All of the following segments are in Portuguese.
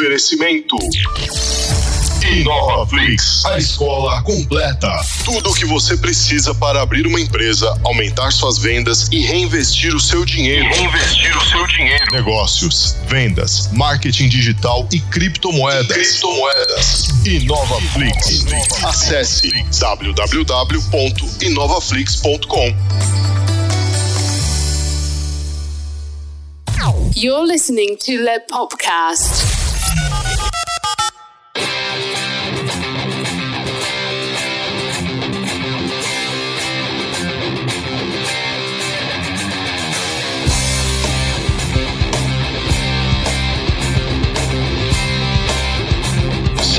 Oferecimento. InovaFlix, a escola completa. Tudo o que você precisa para abrir uma empresa, aumentar suas vendas e reinvestir o seu dinheiro. Reinvestir o seu dinheiro. Negócios, vendas, marketing digital e criptomoedas. Criptomoedas. InovaFlix. Acesse www.inovaflix.com. You're listening to Le Popcast.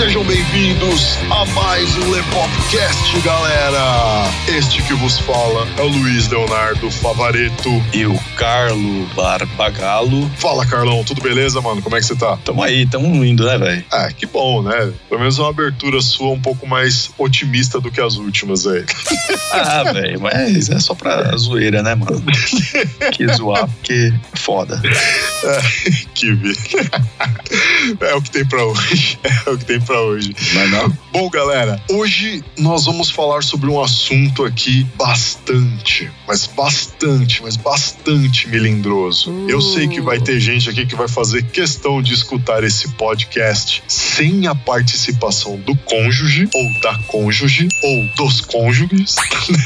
Sejam bem-vindos a mais um Lepopcast, galera! Este que vos fala é o Luiz Leonardo Favareto. E o Carlo Barbagalo. Fala, Carlão, tudo beleza, mano? Como é que você tá? Tamo aí, tamo indo, né, velho? Ah, que bom, né? Pelo menos uma abertura sua um pouco mais otimista do que as últimas aí. Ah, velho, mas é só pra zoeira, né, mano? Que zoar, porque é foda. que vi. É o que tem pra hoje. É o que tem pra hoje. Mas não? Bom, galera, hoje nós vamos falar sobre um assunto aqui bastante, mas bastante, mas bastante melindroso. Eu sei que vai ter gente aqui que vai fazer questão de escutar esse podcast sem a participação do cônjuge, ou da cônjuge, ou dos cônjuges.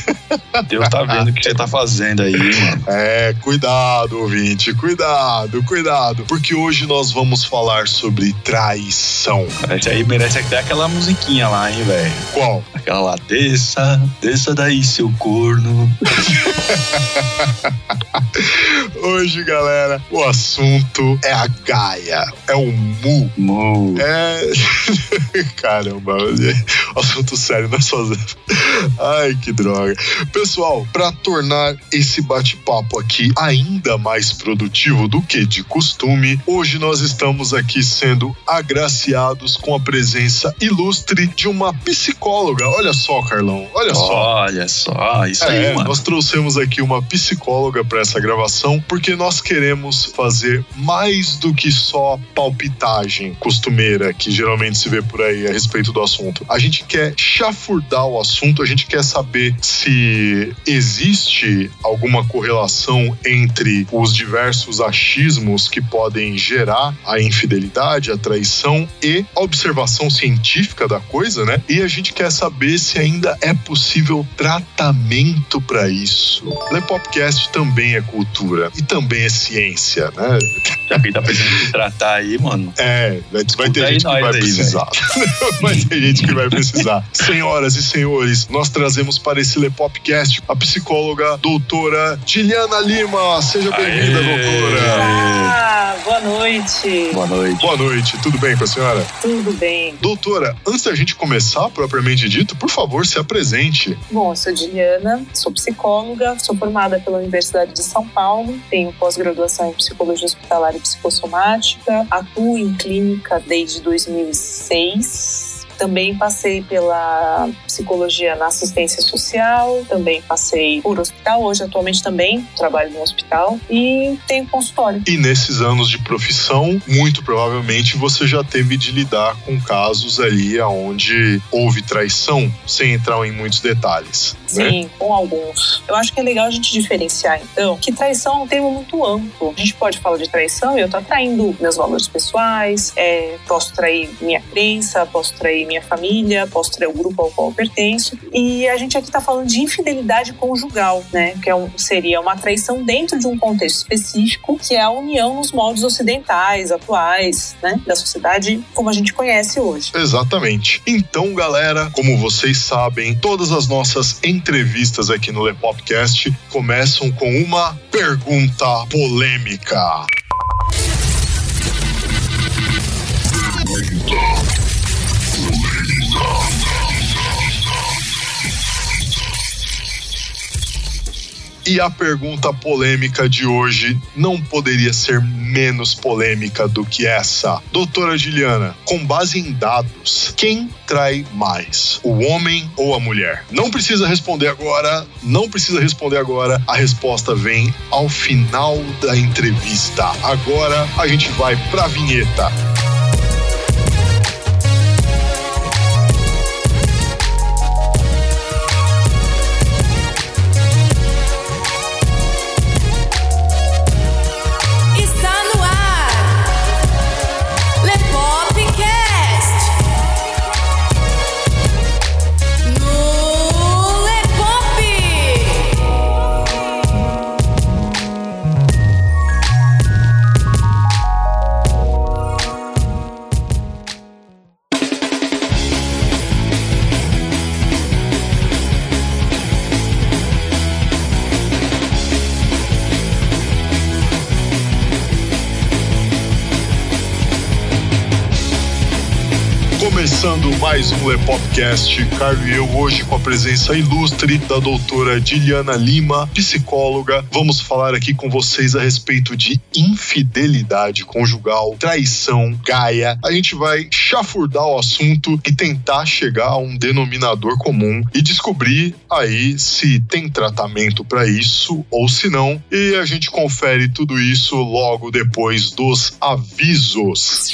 Deus tá vendo o que você tá fazendo aí, mano. É, cuidado, ouvinte, cuidado, cuidado, porque hoje nós vamos falar sobre traição. Esse aí merece até aquela musiquinha lá, hein, velho? Qual? Aquela lá, desça, desça daí, seu corno. Hoje, galera, o assunto é a Gaia, é o Mu. Mu. É. Caramba, assunto sério, não é só. Ai, que droga. Pessoal, para tornar esse bate-papo aqui ainda mais produtivo do que de costume, hoje nós estamos aqui sendo agraciados com a presença ilustre de uma psicóloga. Olha só, Carlão, olha só. Olha só, isso aí, É, mano. nós trouxemos aqui uma psicóloga para essa gravação porque nós queremos fazer mais do que só palpitagem costumeira que geralmente se vê por aí a respeito do assunto. A gente quer chafurdar o assunto, a gente quer saber se existe alguma correlação entre os diversos achismos que podem gerar a infidelidade, a traição e a observação científica da coisa, né? E a gente quer saber se ainda é possível tratamento para isso. Lepopcast também é cultura e também é ciência, né? Já que tá precisando se tratar aí, mano. É, vai, vai ter gente que vai aí, precisar. vai ter gente que vai precisar. Senhoras e senhores, nós trazemos para esse Lepopcast a psicóloga doutora Diliana Lima. Seja bem-vinda, Aê. Boa noite. Boa noite. Boa noite, tudo bem com a senhora? Tudo bem? Doutora, antes da gente começar, propriamente dito, por favor, se apresente. Bom, eu sou Diliana, sou psicóloga, sou formada pela Universidade de São Paulo, tenho pós-graduação em psicologia hospitalar e psicossomática, atuo em clínica desde 2006. Também passei pela psicologia na assistência social, também passei por hospital, hoje atualmente também trabalho no hospital e tenho consultório. E nesses anos de profissão, muito provavelmente você já teve de lidar com casos ali onde houve traição, sem entrar em muitos detalhes. né? Sim, com alguns. Eu acho que é legal a gente diferenciar, então, que traição é um termo muito amplo. A gente pode falar de traição e eu tô traindo meus valores pessoais, é, posso trair minha crença, posso trair minha família, posso trair o grupo ao qual pertenço. E a gente aqui tá falando de infidelidade conjugal, né? Que é um, seria uma traição dentro de um contexto específico, que é a união nos moldes ocidentais, atuais, né? Da sociedade como a gente conhece hoje. Exatamente. Então, galera, como vocês sabem, todas as nossas entrevistas aqui no Lepopcast começam com uma pergunta polêmica. E a pergunta polêmica de hoje não poderia ser menos polêmica do que essa. Doutora Giliana, com base em dados, quem trai mais, o homem ou a mulher? Não precisa responder agora, não precisa responder agora. A resposta vem ao final da entrevista. Agora a gente vai pra vinheta. Começando mais um Lepopcast, Caio e eu hoje com a presença ilustre da doutora Diliana Lima, psicóloga. Vamos falar aqui com vocês a respeito de infidelidade conjugal, traição, gaia. A gente vai chafurdar o assunto e tentar chegar a um denominador comum e descobrir aí se tem tratamento para isso ou se não. E a gente confere tudo isso logo depois dos avisos.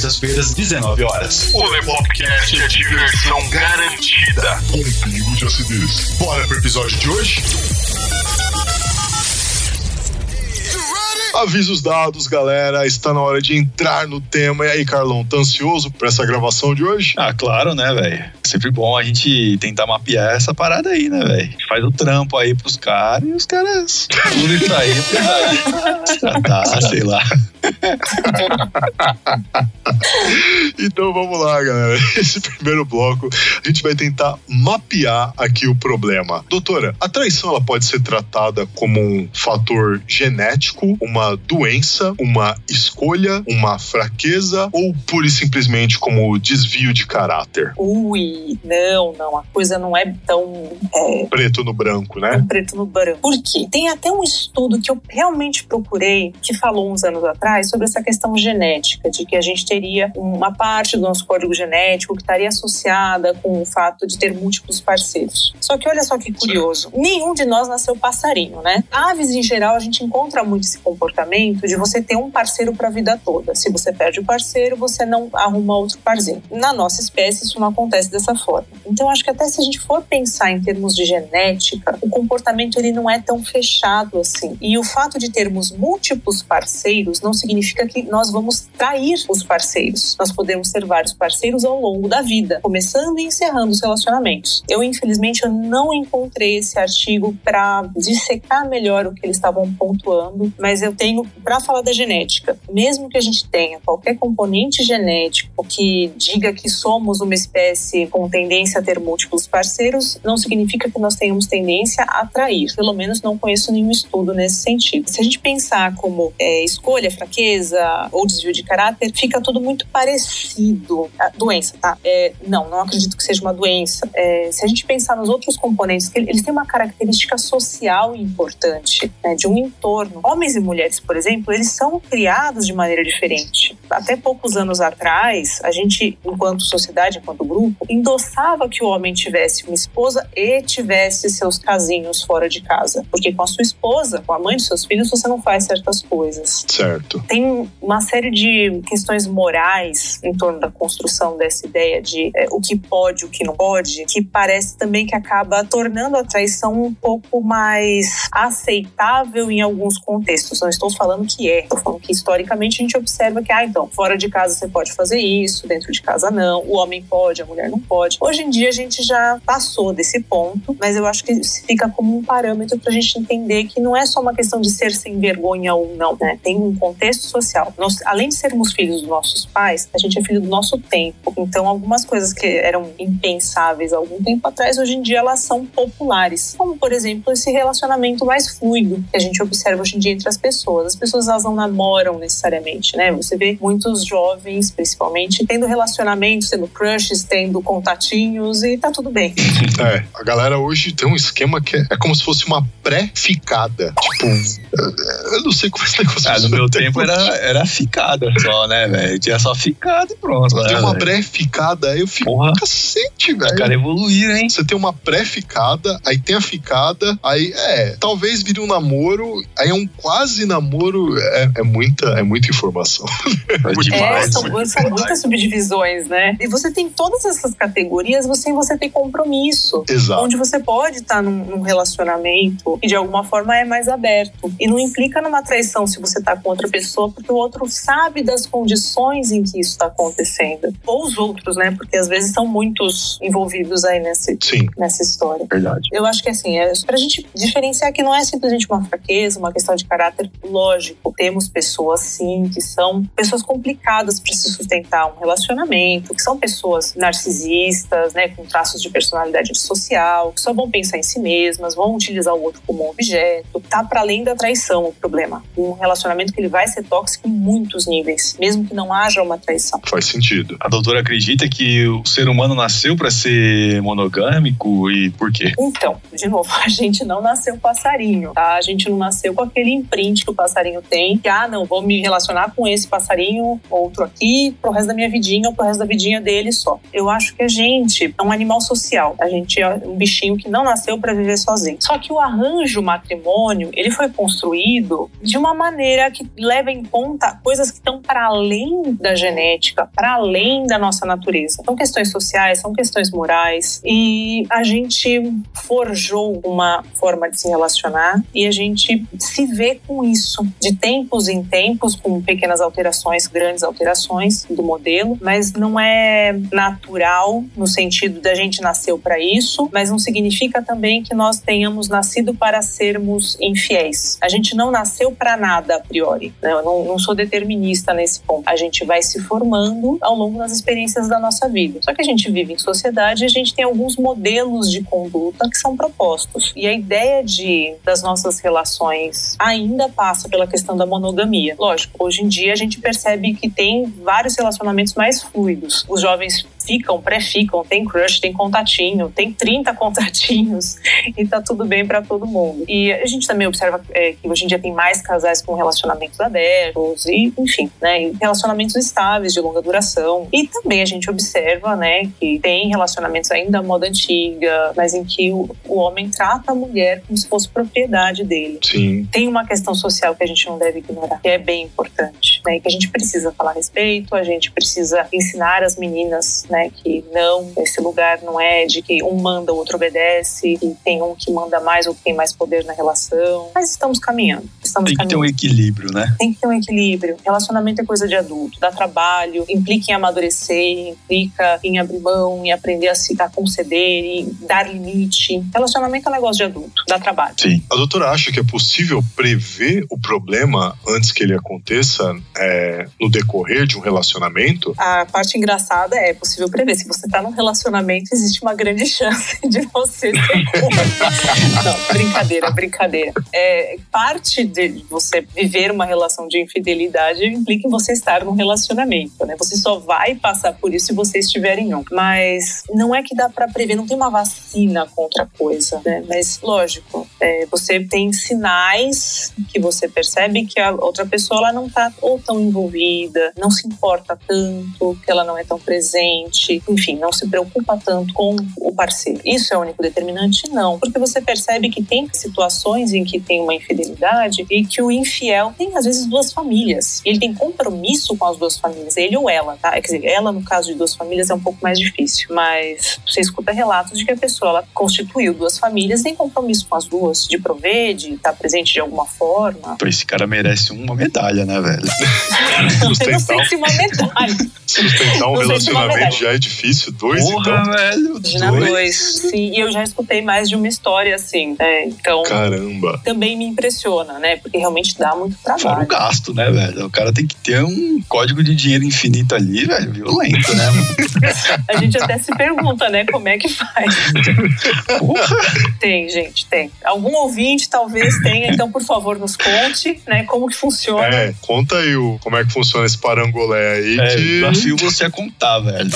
terças-feiras, 19 horas. O Lepopcast é diversão garantida. Com pingo de acidez. Bora pro episódio de hoje? Avisos dados, galera. Está na hora de entrar no tema. E aí, Carlão, tá ansioso pra essa gravação de hoje? Ah, claro, né, velho? Sempre bom a gente tentar mapear essa parada aí, né, velho? Faz o trampo aí pros caras e os caras tudo isso aí pra se tratar, sei lá. Então vamos lá, galera. Esse primeiro bloco a gente vai tentar mapear aqui o problema. Doutora, a traição ela pode ser tratada como um fator genético, uma doença, uma escolha, uma fraqueza ou pura e simplesmente como desvio de caráter? Ui, não, não, a coisa não é tão é, Preto no branco, né? preto no branco. Por quê? Tem até um estudo que eu realmente procurei, que falou uns anos atrás, sobre essa questão genética, de que a gente teria uma parte do nosso código genético que estaria associada com o fato de ter múltiplos parceiros. Só que olha só que curioso, nenhum de nós nasceu passarinho, né? Aves, em geral, a gente encontra muito esse comportamento de você ter um parceiro para a vida toda. Se você perde o parceiro, você não arruma outro parceiro. Na nossa espécie, isso não acontece dessa forma. Então, acho que até se a gente for pensar em termos de genética, o comportamento ele não é tão fechado assim. E o fato de termos múltiplos parceiros não significa que nós vamos trair os parceiros. Nós podemos ter vários parceiros ao longo da vida, começando e encerrando os relacionamentos. Eu, infelizmente, eu não encontrei esse artigo para dissecar melhor o que eles estavam pontuando, mas eu tenho para falar da genética. Mesmo que a gente tenha qualquer componente genético que diga que somos uma espécie com tendência a ter múltiplos parceiros, não significa que nós tenhamos tendência a atrair. Pelo menos não conheço nenhum estudo nesse sentido. Se a gente pensar como é, escolha, fraqueza ou desvio de caráter, fica tudo muito parecido. A doença, tá? É, não, não acredito que seja uma doença. É, se a gente pensar nos outros componentes, eles têm uma característica social importante, né, de um entorno. Homens e mulheres, por exemplo, eles são criados de maneira diferente. Até poucos anos atrás, a gente, enquanto sociedade, enquanto grupo, endossava que o homem tivesse uma esposa e tivesse seus casinhos fora de casa. Porque com a sua esposa, com a mãe dos seus filhos, você não faz certas coisas. Certo. Tem uma série de questões morais em torno da construção dessa ideia de é, o que pode, o que não pode, que parece também que acaba tornando a traição um pouco mais aceitável em alguns contextos. Não estou falando que é, estou falando que historicamente a gente observa que, ah, então, fora de casa você pode fazer isso, dentro de casa não, o homem pode, a mulher não pode. Hoje em dia a gente já passou desse ponto, mas eu acho que fica como um parâmetro para a gente entender que não é só uma questão de ser sem vergonha ou não, né? Tem um contexto social. Nós, além de sermos filhos dos nossos pais, a gente é filho do nosso tempo. Então, algumas coisas que eram impensáveis algum tempo atrás, hoje em dia elas são populares. Como, por exemplo, esse relacionamento mais fluido que a gente observa hoje em dia entre as pessoas. As pessoas elas não namoram necessariamente, né? Você vê muitos jovens, principalmente, tendo relacionamentos, tendo crushes, tendo contatinhos e tá tudo bem. É, a galera hoje tem um esquema que é, é como se fosse uma pré-ficada. Tipo, eu- eu não sei como esse negócio Ah, no funciona. meu tempo era, era ficada só, né, velho? Tinha só ficada e pronto. Tem né, uma velho? pré-ficada, aí eu fico, Porra. cacete, Cacete, Os velho. caras evoluíram, hein? Você tem uma pré-ficada, aí tem a ficada, aí é, talvez vire um namoro, aí é um quase namoro, é, é muita, é muita informação. Muito É, demais. são, são muitas subdivisões, né? E você tem todas essas categorias, você, você tem compromisso. Exato. Onde você pode estar num, num relacionamento que de alguma forma é mais aberto. E não implica numa traição se você tá com outra pessoa, porque o outro sabe das condições em que isso está acontecendo. Ou os outros, né? Porque às vezes são muitos envolvidos aí nesse, Sim. nessa história. Verdade. Eu acho que assim, é pra gente diferenciar que não é simplesmente uma fraqueza, uma questão de caráter lógico. Temos pessoas sim que são pessoas complicadas para se sustentar um relacionamento, que são pessoas narcisistas, né, com traços de personalidade social, que só vão pensar em si mesmas, vão utilizar o outro como um objeto. Tá para além da traição o problema. Um relacionamento que ele vai ser tóxico em muitos níveis, mesmo que não haja uma traição. Faz sentido. A doutora acredita que o ser humano nasceu pra ser monogâmico e por quê? Então, de novo, a gente não nasceu passarinho, tá? A gente não nasceu com aquele imprint que o passarinho tem, que, ah, não, vou me relacionar com esse passarinho, outro aqui, pro resto da minha vidinha ou pro resto da vidinha dele só. Eu acho que a gente é um animal social. A gente é um bichinho que não nasceu para viver sozinho. Só que o arranjo matrimônio, ele foi construído de uma maneira que leva em conta coisas que estão para além da genética, para além da nossa natureza. São questões sociais, são questões morais e a gente forjou uma forma de se relacionar e a gente se vê com isso de tempos em tempos, com pequenas alterações, grandes alterações do modelo, mas não é natural no sentido da gente nasceu para isso, mas não significa também que nós tenhamos nascido para sermos infiéis. A gente não nasceu para nada a priori. né? Eu não, não sou determinista nesse ponto. A gente vai se formando ao longo das experiências da nossa vida. Só que a gente vive em sociedade e a gente tem alguns modelos de conduta que são propostos. E a ideia de das nossas relações ainda passa pela questão da monogamia. Lógico, hoje em dia a gente percebe que tem vários relacionamentos mais fluidos. Os jovens ficam, pré-ficam, tem crush, tem contatinho, tem 30 contatinhos e tá tudo bem para todo mundo. E a gente também observa é, que hoje em dia tem mais casais com relacionamentos abertos e, enfim, né, e relacionamentos estáveis de longa duração. E também a gente observa, né, que tem relacionamentos ainda à moda antiga, mas em que o, o homem trata a mulher como se fosse propriedade dele Sim. tem uma questão social que a gente não deve ignorar, que é bem importante, né? E que a gente precisa falar a respeito, a gente precisa ensinar as meninas, né, que não, esse lugar não é de que um manda, o outro obedece, que tem um que manda mais ou que tem mais poder na relação. Mas estamos caminhando. Estamos Tem que ter um caminhando. equilíbrio, né? Tem que ter um equilíbrio. Relacionamento é coisa de adulto, dá trabalho, implica em amadurecer, implica em abrir mão, em aprender a se a conceder e dar limite. Relacionamento é um negócio de adulto, dá trabalho. Sim. A doutora acha que é possível prever o problema antes que ele aconteça é, no decorrer de um relacionamento? A parte engraçada é possível prever. Se você tá num relacionamento, existe uma grande chance de você ser contra. Não, brincadeira, brincadeira. É, parte de você viver uma relação de infidelidade implica em você estar num relacionamento, né? Você só vai passar por isso se você estiver em um. Mas não é que dá pra prever, não tem uma vacina contra a coisa, né? Mas, lógico, é, você tem sinais que você percebe que a outra pessoa ela não tá ou tão envolvida, não se importa tanto, que ela não é tão presente, enfim, não se preocupa tanto com o parceiro. Isso é o único determinante? Não, porque você percebe que tem situações em que tem uma infidelidade e que o infiel tem às vezes duas famílias. Ele tem compromisso com as duas famílias, ele ou ela, tá? Quer dizer, ela no caso de duas famílias é um pouco mais difícil, mas você escuta relatos de que a pessoa ela constituiu duas famílias, tem compromisso com as duas, de prover, de estar presente de alguma forma. Pô, esse cara merece uma medalha, né, velho? Eu não sei Sustentar, se uma medalha. sustentar um relacionamento já é difícil. Dois, Porra, então? velho. Imagina dois. Sim, e eu já escutei mais de uma história assim. né? Então, Caramba. também me impressiona, né? Porque realmente dá muito Fora o trabalho. gasto, né, velho? O cara tem que ter um código de dinheiro infinito ali, velho. Violento, né? mano? A gente até se pergunta, né? Como é que faz? Tem, gente, tem. Algum ouvinte talvez tenha, então por favor nos conte, né, como que funciona. É, conta aí como é que funciona esse parangolé aí. É, que... desafio você a contar, velho.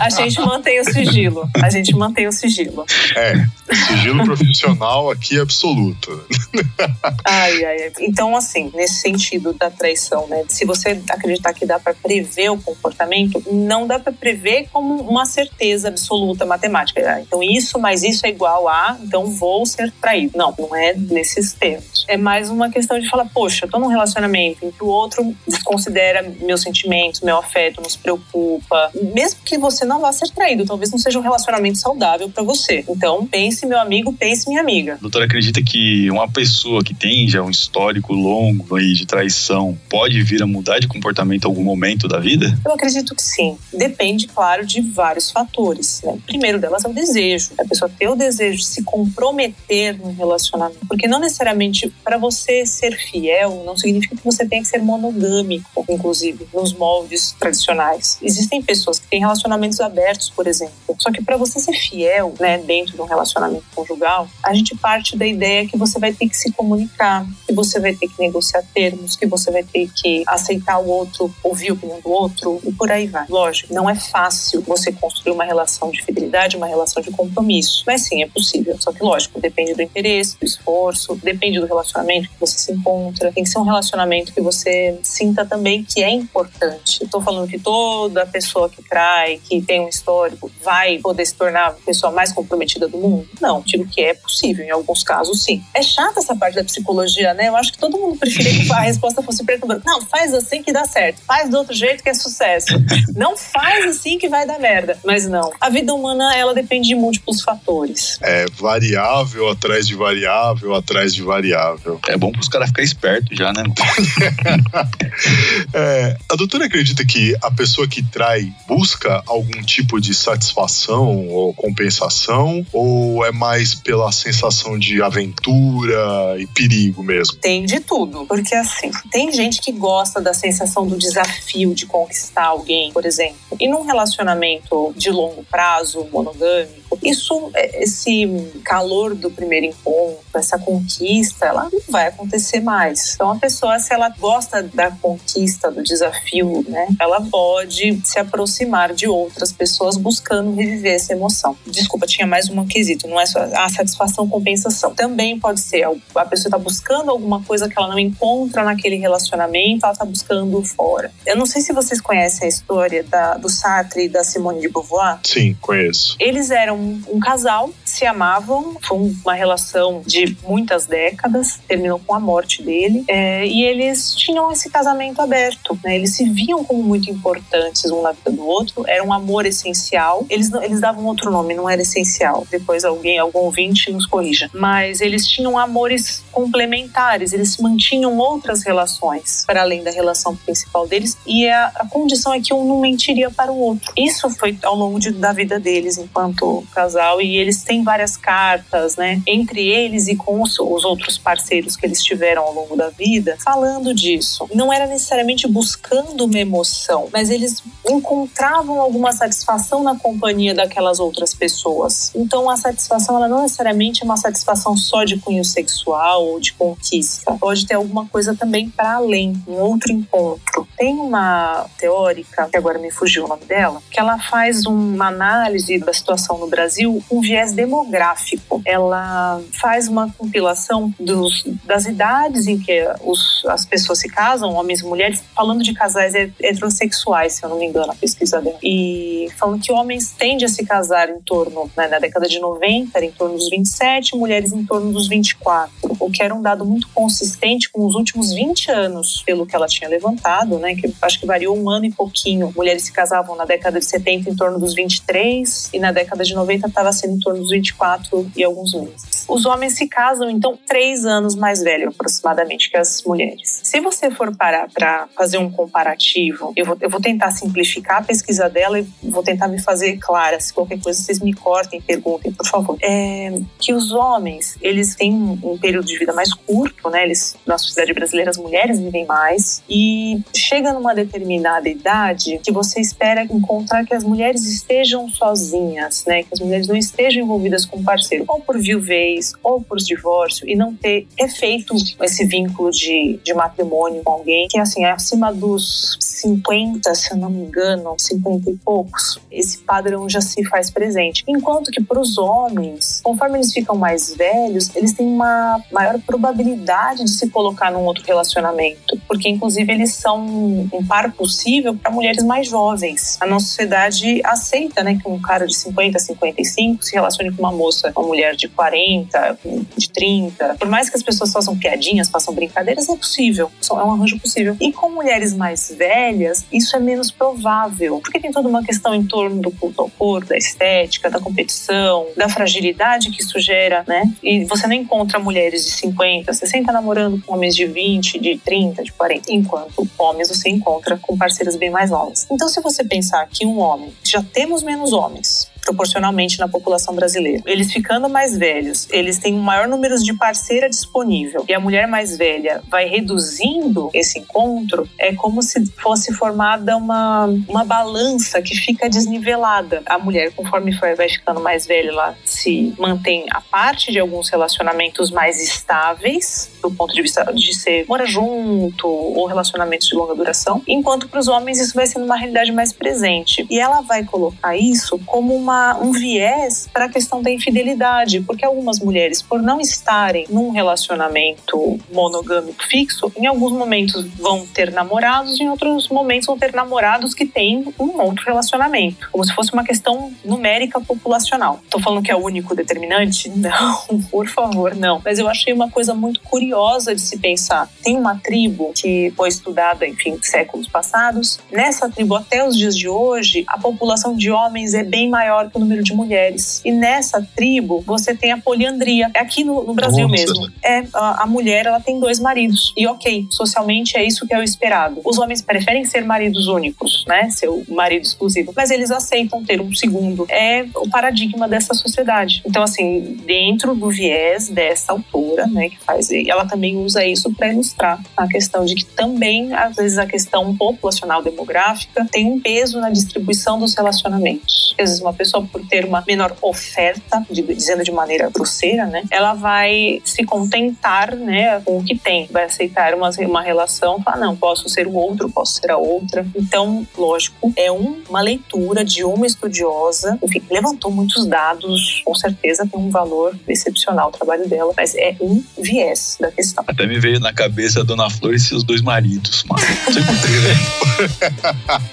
A gente mantém o sigilo. A gente mantém o sigilo. É, sigilo profissional aqui é absoluto. Ai, ai, ai. Então, assim, nesse sentido da traição, né? Se você acreditar que dá para prever o comportamento, não dá para prever como uma certeza absoluta matemática. Ah, Então, isso mais isso é igual a, então vou ser traído. Não, não é nesses termos. É mais uma questão de falar, poxa, eu tô num relacionamento em que o outro desconsidera meus sentimentos, meu afeto, não se preocupa. Mesmo que você não vá ser traído, talvez não seja um relacionamento saudável para você. Então, pense, meu amigo, pense, minha amiga. Doutora acredita que uma pessoa que tem já um histórico longo aí de traição pode vir a mudar de comportamento em algum momento da vida? Eu acredito que sim. Depende, claro, de vários fatores. Né? O primeiro delas é o desejo. A pessoa ter o desejo de se comprometer num relacionamento. Porque não necessariamente para você ser fiel não significa que você tenha ser monogâmico, inclusive, nos moldes tradicionais. Existem pessoas que têm relacionamentos abertos, por exemplo. Só que para você ser fiel, né, dentro de um relacionamento conjugal, a gente parte da ideia que você vai ter que se comunicar, que você vai ter que negociar termos, que você vai ter que aceitar o outro, ouvir a opinião do outro e por aí vai. Lógico, não é fácil você construir uma relação de fidelidade, uma relação de compromisso, mas sim, é possível. Só que, lógico, depende do interesse, do esforço, depende do relacionamento que você se encontra. Tem que ser um relacionamento que você sinta também que é importante. Estou falando que toda pessoa que trai, que tem um histórico, vai poder se tornar a pessoa mais comprometida do mundo? Não, digo que é possível, em alguns casos sim. É chata essa parte da psicologia, né? Eu acho que todo mundo preferia que a resposta fosse preto branco. Não, faz assim que dá certo. Faz do outro jeito que é sucesso. Não faz assim que vai dar merda. Mas não. A vida humana, ela depende de múltiplos fatores. É variável atrás de variável atrás de variável. É bom pros caras ficarem espertos já, né? É, a doutora acredita que a pessoa que trai busca algum tipo de satisfação ou compensação? Ou é mais pela sensação de aventura e perigo mesmo? Tem de tudo. Porque assim, tem gente que gosta da sensação do desafio de conquistar alguém, por exemplo. E num relacionamento de longo prazo, monogâmico, isso, é, esse calor do primeiro encontro, essa conquista, ela não vai acontecer mais. Então a pessoa, se ela gosta da conquista, do desafio, né, ela pode se aproximar de outras pessoas buscando reviver essa emoção. Desculpa, tinha mais um quesito, não é só a satisfação, compensação. Também pode ser a pessoa está buscando alguma coisa que ela não encontra naquele relacionamento, ela está buscando fora. Eu não sei se vocês conhecem a história da, do Sartre e da Simone de Beauvoir. Sim, conheço. Eles eram um casal, se amavam, foi uma relação de muitas décadas, terminou com a morte dele, é, e eles tinham esse casamento aberto, né? Eles se viam como muito importantes um na vida do outro, era um amor essencial. Eles, eles davam outro nome, não era essencial. Depois alguém, algum ouvinte nos corrija. Mas eles tinham amores complementares, eles mantinham outras relações para além da relação principal deles, e a, a condição é que um não mentiria para o outro. Isso foi ao longo de- da vida deles enquanto casal, e eles têm várias cartas, né, entre eles e com os, os outros parceiros que eles tiveram ao longo da vida, falando disso. Não era necessariamente buscando uma emoção, mas eles encontravam alguma satisfação na companhia daquelas outras pessoas. Então a satisfação ela não necessariamente é uma satisfação só de cunho sexual ou de conquista. Pode ter alguma coisa também para além, um outro encontro. Tem uma teórica, que agora me fugiu o nome dela, que ela faz uma análise da situação no Brasil com viés demográfico. Ela faz uma compilação dos, das idades em que os, as pessoas se casam, homens e mulheres, falando de casais he- heterossexuais, se eu não me engano, a pesquisa dela. E falando que homens tendem a se casar em torno, né, na década de 90, era em torno dos 27, mulheres em torno dos 24, o que era um dado muito consistente com os últimos 20 anos, pelo que ela tinha levantado, né, que acho que variou um ano e pouquinho. Mulheres se casavam na década de 70 em torno dos 23 e na década de 90 estava sendo em torno dos 24 e alguns meses. Os homens se casam, então, três anos mais velho, aproximadamente, que as mulheres. Se você for parar para fazer um comparativo, eu vou, eu vou tentar simplificar a pesquisa dela e vou tentar me fazer clara. Se qualquer coisa vocês me cortem, perguntem, por favor. É, que os homens, eles têm um, período período de vida mais curto, né? Eles, na sociedade brasileira, as mulheres vivem mais. E chega numa determinada idade que você espera encontrar que as mulheres estejam sozinhas, né? As mulheres não estejam envolvidas com um parceiro, ou por viuvez, ou por divórcio, e não ter efeito esse vínculo de, de matrimônio com alguém, que assim, é acima dos 50, se eu não me engano, 50 e poucos, esse padrão já se faz presente. Enquanto que para os homens, conforme eles ficam mais velhos, eles têm uma maior probabilidade de se colocar num outro relacionamento, porque inclusive eles são um par possível para mulheres mais jovens. A nossa sociedade aceita, né, que um cara de 50, 55 se relacione com uma moça, uma mulher de 40, de 30. Por mais que as pessoas façam piadinhas, façam brincadeiras, é possível. É um arranjo possível. E com mulheres mais velhas, isso é menos provável, porque tem toda uma questão em torno do culto ao corpo, da estética, da competição, da fragilidade que isso gera, né? E você não encontra mulheres de 50, 60 namorando com homens de 20, de 30, de 40, enquanto homens você encontra com parceiras bem mais novas. Então, se você pensar que um homem, já temos menos homens, proporcionalmente na população brasileira. Eles ficando mais velhos, eles têm um maior número de parceira disponível e a mulher mais velha vai reduzindo esse encontro, é como se fosse formada uma, uma balança que fica desnivelada. A mulher, conforme vai ficando mais velha, ela se mantém a parte de alguns relacionamentos mais estáveis, do ponto de vista de ser mora junto ou relacionamentos de longa duração, enquanto para os homens isso vai sendo uma realidade mais presente. E ela vai colocar isso como uma uma, um viés para a questão da infidelidade, porque algumas mulheres, por não estarem num relacionamento monogâmico fixo, em alguns momentos vão ter namorados, em outros momentos vão ter namorados que têm um outro relacionamento, como se fosse uma questão numérica populacional. Estou falando que é o único determinante? Não, por favor, não. Mas eu achei uma coisa muito curiosa de se pensar. Tem uma tribo que foi estudada, enfim, séculos passados. Nessa tribo, até os dias de hoje, a população de homens é bem maior maior que o número de mulheres. E nessa tribo, você tem a poliandria. É aqui no, no Brasil Nossa. mesmo. É, a, a, mulher, ela tem dois maridos. E ok, socialmente é isso que é o esperado. Os homens preferem ser maridos únicos, né? Ser o marido exclusivo. Mas eles aceitam ter um segundo. É o paradigma dessa sociedade. Então, assim, dentro do viés dessa autora, né, que faz, ela também usa isso para ilustrar a questão de que também, às vezes, a questão populacional demográfica tem um peso na distribuição dos relacionamentos. Às vezes, uma pessoa pessoa, por ter uma menor oferta, dizendo de maneira grosseira, né, ela vai se contentar, né, com o que tem, vai aceitar uma, uma relação, falar, não, posso ser o outro, posso ser a outra. Então, lógico, é um, uma leitura de uma estudiosa, enfim, levantou muitos dados, com certeza tem um valor excepcional o trabalho dela, mas é um viés da questão. Até me veio na cabeça a Dona Flor e seus dois maridos, mano.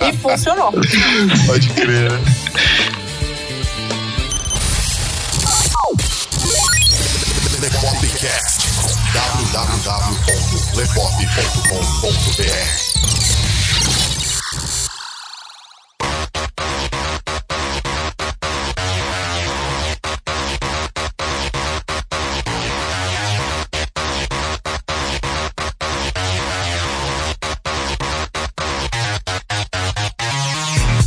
e funcionou. Pode crer. Lepopcast. www.lepop.com.br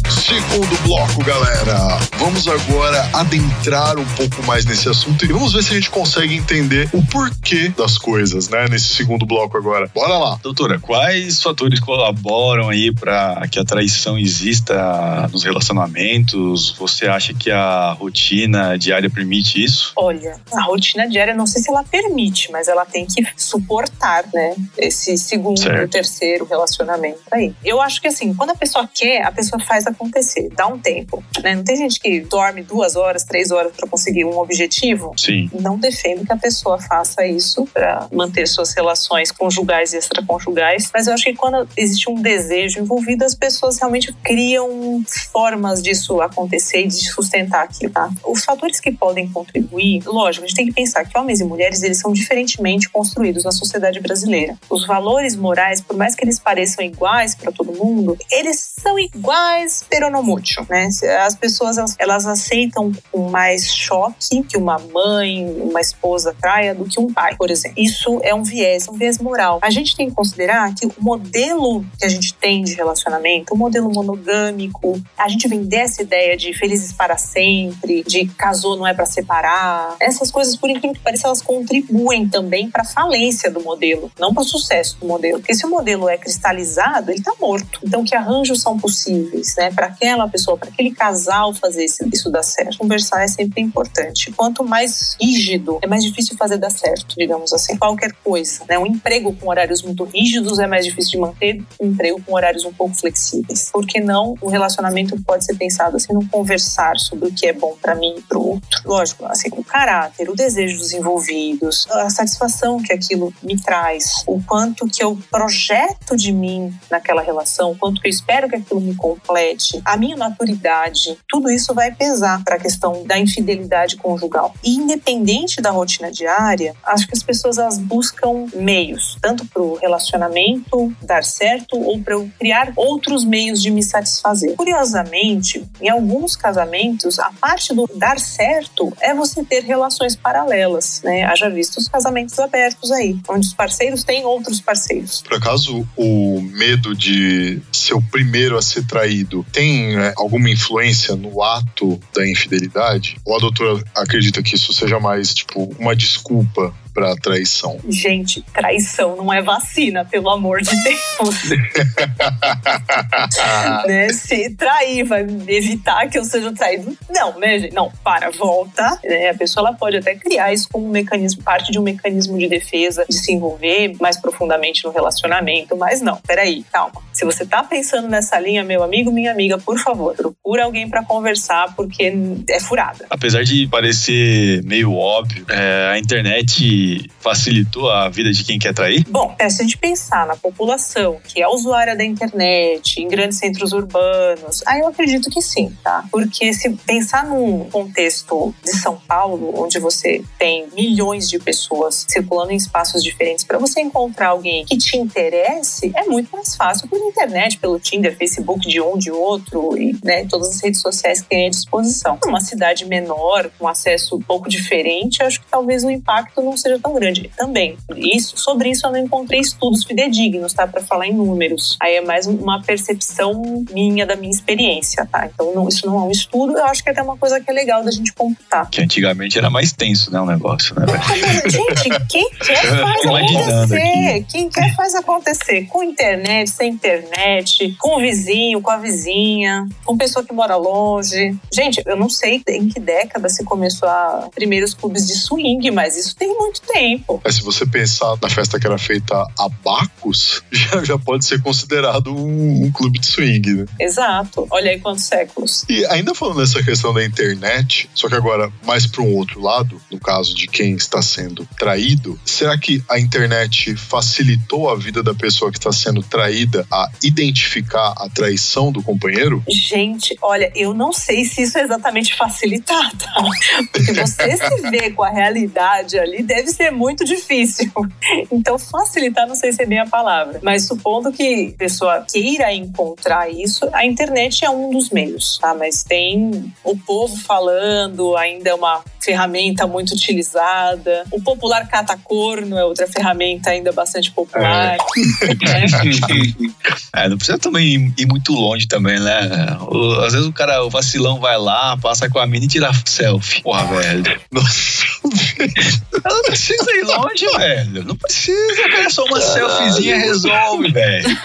Segundo bloco, galera. Vamos agora adentrar um pouco mais nesse assunto e vamos ver se a gente consegue entender o porquê das coisas, né? Nesse segundo bloco agora. Bora lá. Doutora, quais fatores colaboram aí para que a traição exista nos relacionamentos? Você acha que a rotina diária permite isso? Olha, a rotina diária, não sei se ela permite, mas ela tem que suportar, né? Esse segundo, certo. terceiro relacionamento aí. Eu acho que assim, quando a pessoa quer, a pessoa faz acontecer acontecer, dá um tempo. Né? Não tem gente que dorme duas horas, três horas para conseguir um objetivo? Sim. Não defendo que a pessoa faça isso para manter suas relações conjugais e extraconjugais, mas eu acho que quando existe um desejo envolvido, as pessoas realmente criam formas disso acontecer e de sustentar aquilo, tá? Os fatores que podem contribuir, lógico, a gente tem que pensar que homens e mulheres, eles são diferentemente construídos na sociedade brasileira. Os valores morais, por mais que eles pareçam iguais para todo mundo, eles são iguais peronomútil né? As pessoas elas, elas aceitam com mais choque que uma mãe, uma esposa traia do que um pai, por exemplo. Isso é um viés, um viés moral. A gente tem que considerar que o modelo que a gente tem de relacionamento, o modelo monogâmico, a gente vender essa ideia de felizes para sempre, de casou não é para separar, essas coisas, por incrível que pareça, elas contribuem também para a falência do modelo, não para o sucesso do modelo. Porque se o modelo é cristalizado, ele está morto. Então, que arranjos são possíveis, né, para aquela pessoa, para aquele casal fazer isso dar certo? Conversar é sempre importante. Quanto mais rígido, é mais difícil fazer dar certo, digamos assim. Qualquer coisa, né? Um emprego com horários muito rígidos é mais difícil de manter, um emprego com horários um pouco flexíveis. Porque não o relacionamento pode ser pensado assim, não conversar sobre o que é bom para mim e para o outro. Lógico, assim, o caráter, o desejo dos envolvidos, a satisfação que aquilo me traz, o quanto que eu projeto de mim naquela relação, o quanto que eu espero que aquilo me complete, a minha maturidade, tudo isso vai pesar para a questão da infidelidade conjugal. E independente da rotina diária, acho que as pessoas elas buscam meios, tanto para o relacionamento dar certo ou para eu criar outros meios de me satisfazer. Curiosamente, em alguns casamentos, a parte do dar certo é você ter relações paralelas, né? Haja visto os casamentos abertos aí, onde os parceiros têm outros parceiros. Por acaso, o medo de ser o primeiro a ser traído tem né, alguma influência no ato da infidelidade? Ou a doutora acredita que isso seja mais, tipo, uma desculpa para traição? Gente, traição não é vacina, pelo amor de Deus. né? Se trair vai evitar que eu seja traído, não, né, gente? Não, para, volta. Né? A pessoa ela pode até criar isso como um mecanismo, parte de um mecanismo de defesa, de se envolver mais profundamente no relacionamento, mas não, peraí, calma. Se você tá pensando nessa linha, meu amigo, minha amiga, por favor, procura alguém para conversar, porque é furada. Apesar de parecer meio óbvio, é, a internet facilitou a vida de quem quer trair? Bom, é, se a gente pensar na população que é usuária da internet, em grandes centros urbanos, aí eu acredito que sim, tá? Porque se pensar num contexto de São Paulo, onde você tem milhões de pessoas circulando em espaços diferentes, para você encontrar alguém que te interesse, é muito mais fácil pela internet, pelo Tinder, Facebook de um, de outro, e né, todas as redes sociais que tem à disposição. Numa cidade menor, com acesso um pouco diferente, acho que talvez o impacto não seja seja tão grande. Também, isso, sobre isso eu não encontrei estudos fidedignos, tá? Para falar em números. Aí é mais uma percepção minha, da minha experiência, tá? Então, não, isso não é um estudo, eu acho que é até uma coisa que é legal da gente computar. Que antigamente era mais tenso, né? O negócio, né? gente, quem quer faz acontecer. Quem quer faz acontecer. Com internet, sem internet, com o vizinho, com a vizinha, com pessoa que mora longe. Gente, eu não sei em que década se começou a primeiros clubes de swing, mas isso tem muito tempo. Mas se você pensar na festa que era feita a Bacos, já, já pode ser considerado um, um, clube de swing, né? Exato. Olha aí quantos séculos. E ainda falando dessa questão da internet, só que agora mais para um outro lado, no caso de quem está sendo traído, será que a internet facilitou a vida da pessoa que está sendo traída a identificar a traição do companheiro? Gente, olha, eu não sei se isso é exatamente facilitar, tá? Porque você se vê com a realidade ali deve ser muito difícil. Então, facilitar não sei se é bem a palavra, mas supondo que a pessoa queira encontrar isso, a internet é um dos meios, tá? Mas tem o povo falando, ainda é uma ferramenta muito utilizada. O popular catacorno é outra ferramenta ainda bastante popular. É. é, não precisa também ir muito longe também, né? Às vezes o cara, o vacilão vai lá, passa com a mina e tira selfie. Porra, velho. Nossa, ela não precisa ir longe, velho. Não precisa, cara. Só uma Caralho. selfiezinha resolve, velho.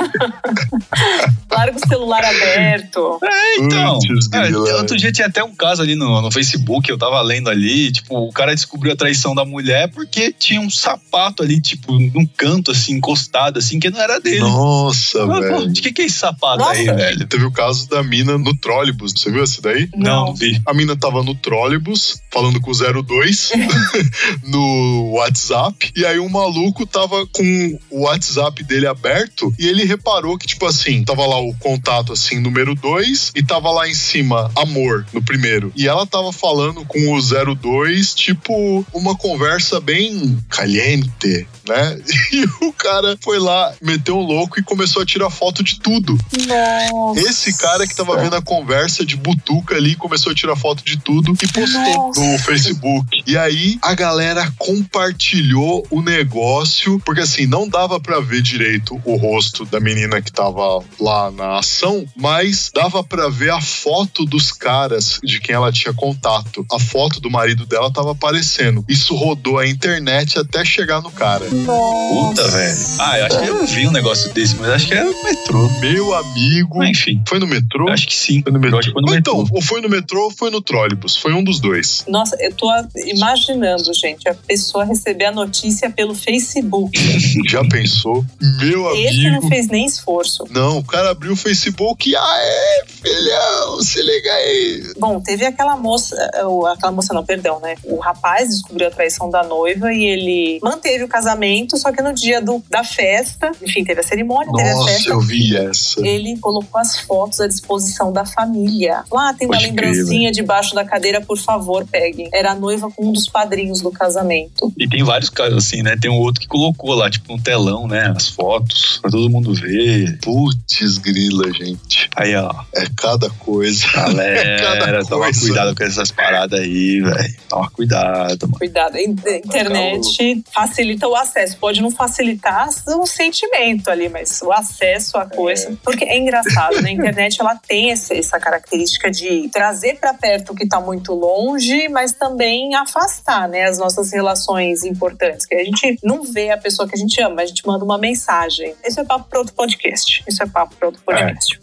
Larga o celular aberto. É, então. é, outro dia tinha até um caso ali no, no Facebook, eu tava lendo ali, tipo, o cara descobriu a traição da mulher porque tinha um sapato ali, tipo, num canto, assim, encostado, assim, que não era dele. Nossa, Mas, velho. Pô, de que que é esse sapato Nossa. aí, velho? Teve o caso da mina no trólebus, você viu esse daí? Não, não vi. A mina tava no trólebus, falando com o 02, no WhatsApp. E aí um maluco tava com o WhatsApp dele aberto e ele reparou que, tipo assim, tava lá o contato assim, número 2, e tava lá em cima, amor, no primeiro. E ela tava falando com o 02, tipo, uma conversa bem caliente, né? E o cara foi lá, meteu um louco e começou a tirar foto de tudo. Nossa. Esse cara que tava vendo a conversa de butuca ali começou a tirar foto de tudo e postou Nossa. no Facebook. E aí a galera compartilhou o negócio, porque assim, não dava pra ver direito o rosto da menina que tava lá na ação, mas dava pra ver a foto dos caras de quem ela tinha contato. A foto do marido dela tava aparecendo. Isso rodou a internet até chegar no cara. Puta, velho. Ah, eu acho que eu vi um negócio desse, mas acho que era no metrô. Meu amigo. Mas, enfim, Foi no metrô? eu acho que sim. Foi no metrô. Foi no Ou então, metrô. ou foi no metrô ou foi no trólebus. Foi um dos dois. Nossa, eu tô imaginando, gente, a pessoa receber a notícia pelo Facebook. Já pensou? Meu Esse não amigo. fez nem esforço. Não, o cara abriu o Facebook e aê, filhão, se liga aí. Bom, teve aquela moça, ou aquela moça não, perdão, né? O rapaz descobriu a traição da noiva e ele manteve o casamento, só que no dia do, da festa, enfim, teve a cerimônia, teve a Nossa, festa. eu vi essa. Ele colocou as fotos à disposição da família. Lá tem uma Pode crer, lembrancinha debaixo da cadeira, por favor, peguem. Era a noiva com um dos padrinhos do casamento. E tem vários casos assim, né? Tem um outro que colocou lá, tipo, um telão, né? As fotos, pra todo mundo ver. Putz, grila, gente. Aí, ó, É cada coisa. galera, Cada toma coisa. cuidado com essas paradas aí, velho. Toma cuidado, mano. Cuidado, internet facilita o acesso. Pode não facilitar o sentimento ali, mas o acesso à coisa. Porque é engraçado, né? A internet ela tem essa característica de trazer para perto o que está muito longe, mas também afastar, né, as nossas relações importantes. Que a gente não vê a pessoa que a gente ama, a gente manda uma mensagem. Isso é papo para outro podcast. Isso é papo para outro podcast.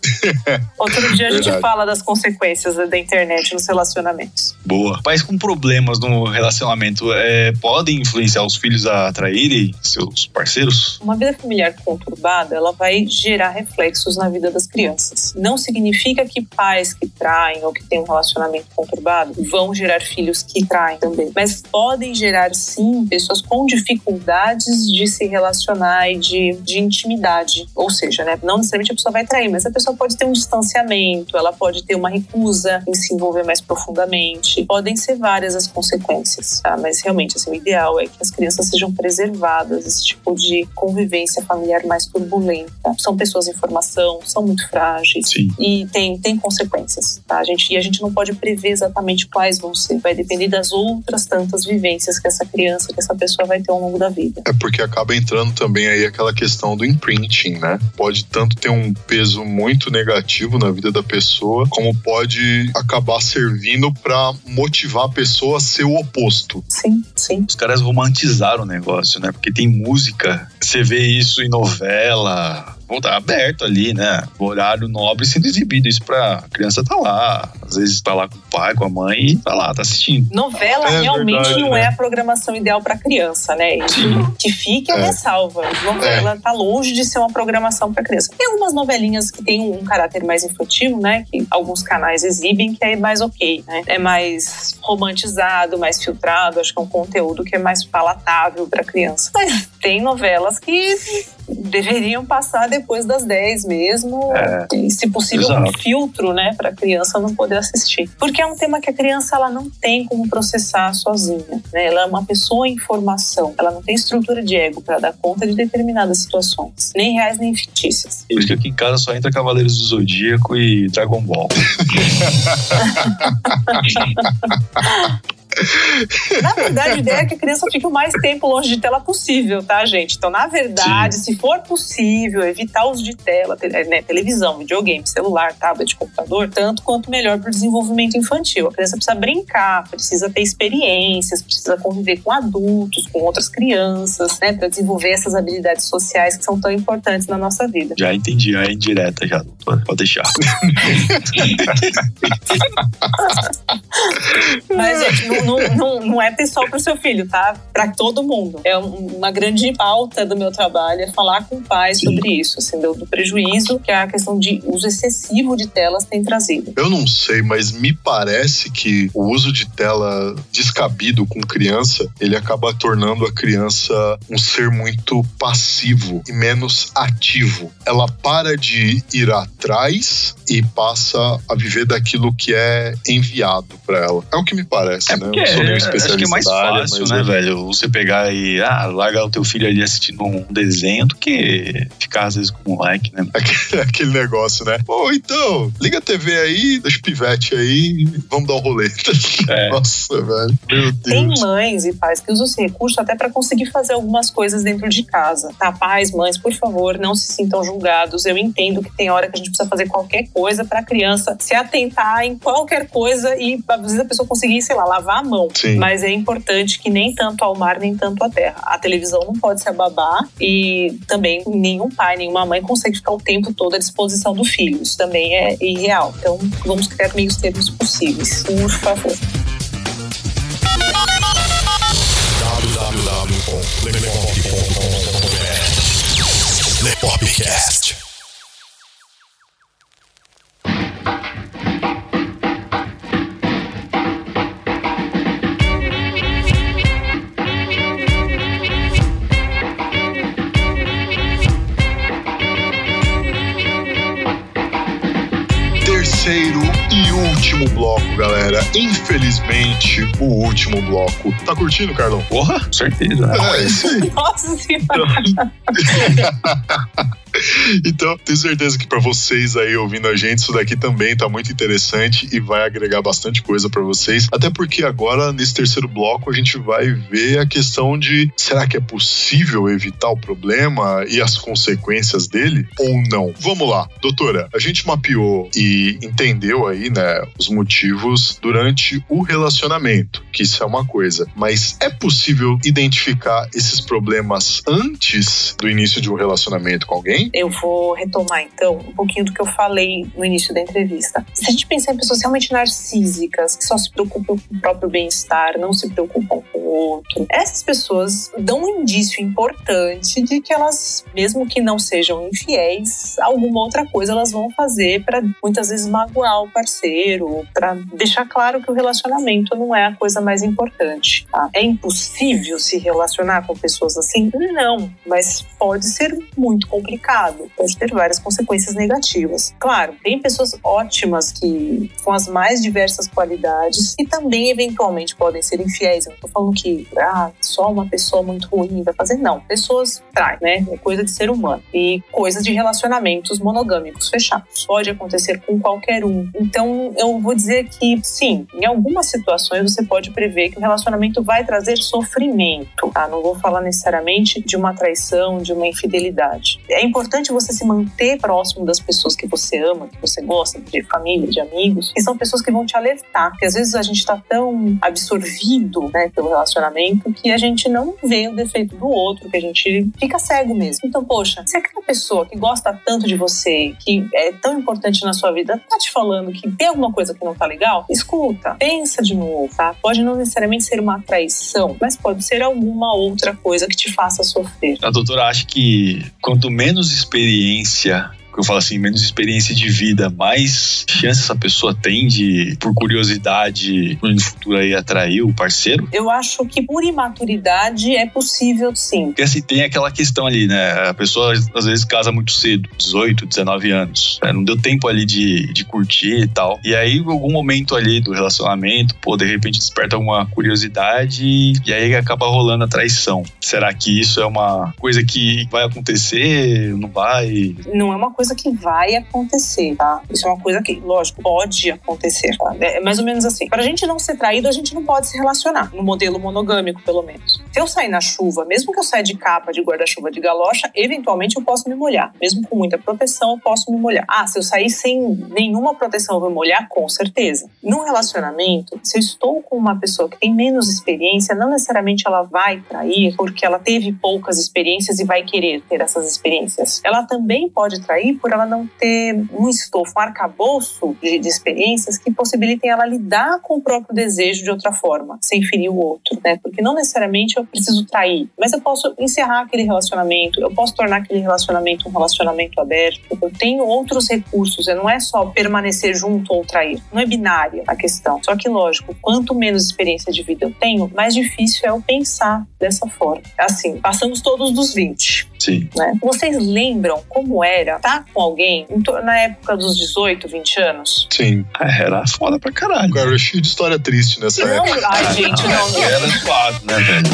Outro dia a gente Verdade. fala das consequências da da internet nos relacionamentos. Boa. Pais com problemas no relacionamento é, podem influenciar os filhos a atraírem seus parceiros? Uma vida familiar conturbada, ela vai gerar reflexos na vida das crianças. Não significa que pais que traem ou que têm um relacionamento conturbado vão gerar filhos que traem também, mas podem gerar sim pessoas com dificuldades de se relacionar e de, de intimidade. Ou seja, né, não necessariamente a pessoa vai trair, mas a pessoa pode ter um distanciamento, ela pode ter uma recusa em se envolver mais profundamente. Podem ser várias as consequências, tá? Mas realmente, assim, o ideal é que as crianças sejam preservadas desse tipo de convivência familiar mais turbulenta. São pessoas em formação, são muito frágeis Sim. e tem, tem consequências, tá? A gente, e a gente não pode prever exatamente quais vão ser. Vai depender das outras tantas vivências que essa criança, que essa pessoa vai ter ao longo da vida. É porque acaba entrando também aí aquela questão do imprinting, né? Pode tanto ter um peso muito negativo na vida da pessoa, como pode acabar servindo pra motivar a pessoa a ser o oposto. Sim, sim. Os caras romantizaram o negócio, né? Porque tem música, você vê isso em novela. Pô, tá aberto ali, né? O horário nobre sendo exibido. Isso pra criança tá lá. Às vezes tá lá com o pai, com a mãe e tá lá, tá assistindo. Novela É realmente verdade, não né? é a programação ideal para criança, né? Isso que fique a É. ressalva. Novela tá longe de ser uma programação para criança. Tem algumas novelinhas que têm um caráter mais infantil, né? Que alguns canais exibem, que é mais ok, né? É mais romantizado, mais filtrado. Acho que é um conteúdo que é mais palatável para criança. Mas tem novelas que deveriam passar depois das 10 mesmo. E, se possível, um Exato. filtro, né? Para criança não poder assistir. Porque é um tema que a criança ela não tem como processar sozinha. Né? Ela é uma pessoa em formação. Ela não tem estrutura de ego para dar conta de determinadas situações, nem reais nem fictícias. Por isso que aqui em casa só entra Cavaleiros do Zodíaco e Dragon Ball. Na verdade, a ideia é que a criança fique o mais tempo longe de tela possível, tá, gente? Então, na verdade, se for possível, evitar o uso de tela, te- né, televisão, videogame, celular, tablet, computador, tanto quanto melhor para o desenvolvimento infantil. A criança precisa brincar, precisa ter experiências, precisa conviver com adultos, com outras crianças, né, para desenvolver essas habilidades sociais que são tão importantes na nossa vida. Já entendi a indireta já, doutor. Pode deixar. Mas, gente, não, não, não, não é pessoal pro seu filho, tá? Pra todo mundo. É um- uma grande pauta do meu trabalho é falar com pais sobre isso, assim, do, do prejuízo que a questão de uso excessivo de telas tem trazido. Eu não sei, mas me parece que o uso de tela descabido com criança, ele acaba tornando a criança um ser muito passivo e menos ativo. Ela para de ir atrás e passa a viver daquilo que é enviado pra ela. É o que me parece, É né? Eu não sou nenhum é, acho especialista que é mais área, fácil, mas né, velho? Você pegar e ah, larga o teu filho ali assistindo um desenho do que ficar às vezes com um like, né? Aquele, aquele negócio, né? Pô, então, liga a TV aí, deixa o pivete aí, vamos dar um rolê. É. Nossa, velho. Meu Tem Deus. mães e pais que usam esse recurso até para conseguir fazer algumas coisas dentro de casa. Tá, pais, mães, por favor, não se sintam julgados. Eu entendo que tem hora que a gente precisa fazer qualquer coisa para a criança se atentar em qualquer coisa e às vezes a pessoa conseguir, sei lá, lavar a mão. Sim. Mas é importante que nem tanto ao mar, nem tanto à terra. A televisão não pode se ababar e também nenhum pai, nenhuma mãe consegue ficar o tempo todo à disposição do filho. Isso também é irreal. Então, vamos criar meios termos possíveis, por favor. www.lepop.com.br Lepopcast. Galera. Infelizmente, o último bloco. Tá curtindo, Carlão? Porra, certeza. né? É, isso aí. Nossa senhora! Então, tenho certeza que pra vocês aí ouvindo a gente, isso daqui também tá muito interessante e vai agregar bastante coisa pra vocês. Até porque agora, nesse terceiro bloco, a gente vai ver a questão de será que é possível evitar o problema e as consequências dele ou não? Vamos lá, doutora. A gente mapeou e entendeu aí, né, os motivos durante o relacionamento, que isso é uma coisa. Mas é possível identificar esses problemas antes do início de um relacionamento com alguém? Eu vou retomar então um pouquinho do que eu falei no início da entrevista. Se a gente pensar em pessoas realmente narcísicas, que só se preocupam com o próprio bem-estar, não se preocupam com o outro, essas pessoas dão um indício importante de que elas, mesmo que não sejam infiéis, alguma outra coisa elas vão fazer para muitas vezes magoar o parceiro, para deixar claro que o relacionamento não é a coisa mais importante. tá? É impossível se relacionar com pessoas assim? Não, mas pode ser muito complicado, pode ter várias consequências negativas. Claro, tem pessoas ótimas que com as mais diversas qualidades e também eventualmente podem ser infiéis. Eu não tô falando que ah, só uma pessoa muito ruim vai fazer, não. Pessoas traem, né? É coisa de ser humano. E coisas de relacionamentos monogâmicos fechados. Pode acontecer com qualquer um. Então, eu vou dizer que sim, em algumas situações você pode prever que o relacionamento vai trazer sofrimento. Tá? Não vou falar necessariamente de uma traição, de uma infidelidade. É importante você se manter próximo das pessoas que você ama, que você gosta, de família, de amigos, que são pessoas que vão te alertar. Porque às vezes a gente está tão absorvido né, pelo relacionamento que a gente não vê o defeito do outro, que a gente fica cego mesmo. Então, poxa, se aquela pessoa que gosta tanto de você, que é tão importante na sua vida, tá te falando que tem alguma coisa que não tá legal, escuta, pensa de novo, tá? Pode não necessariamente ser uma traição, mas pode ser alguma outra coisa que te faça sofrer. A doutora acha que quanto menos experiência, eu falo assim, menos experiência de vida, mais chance essa pessoa tem de, por curiosidade, no futuro aí atrair o parceiro? Eu acho que por imaturidade é possível sim. Porque assim, tem aquela questão ali, né? A pessoa às vezes casa muito cedo, 18, 19 anos. né? Não deu tempo ali de, de curtir e tal. E aí, em algum momento ali do relacionamento, pô, de repente desperta alguma curiosidade e aí acaba rolando a traição. Será que isso é uma coisa que vai acontecer? Não vai? Não é uma coisa que vai acontecer, tá? Isso é uma coisa que, lógico, pode acontecer, tá? É mais ou menos assim. Pra gente não ser traído, a gente não pode se relacionar, no modelo monogâmico, pelo menos. Se eu sair na chuva, mesmo que eu saia de capa, de guarda-chuva, de galocha, eventualmente eu posso me molhar. Mesmo com muita proteção, eu posso me molhar. Ah, se eu sair sem nenhuma proteção, eu vou molhar? Com certeza. Num relacionamento, se eu estou com uma pessoa que tem menos experiência, não necessariamente ela vai trair porque ela teve poucas experiências e vai querer ter essas experiências. Ela também pode trair por ela não ter um estofo, um arcabouço de, de experiências que possibilitem ela lidar com o próprio desejo de outra forma, sem ferir o outro, né? Porque não necessariamente eu preciso trair, mas eu posso encerrar aquele relacionamento, eu posso tornar aquele relacionamento um relacionamento aberto. Eu tenho outros recursos, não é só permanecer junto ou trair. Não é binária a questão. Só que, lógico, quanto menos experiência de vida eu tenho, mais difícil é eu pensar dessa forma. Assim, passamos todos dos 20. Sim. Né? Vocês lembram como era estar com alguém na época dos 18, 20 anos? Sim. Ah, Era foda pra caralho. Cara, é cheio de história triste nessa Não, época. ai, gente, não, não. Era suave, né, velho?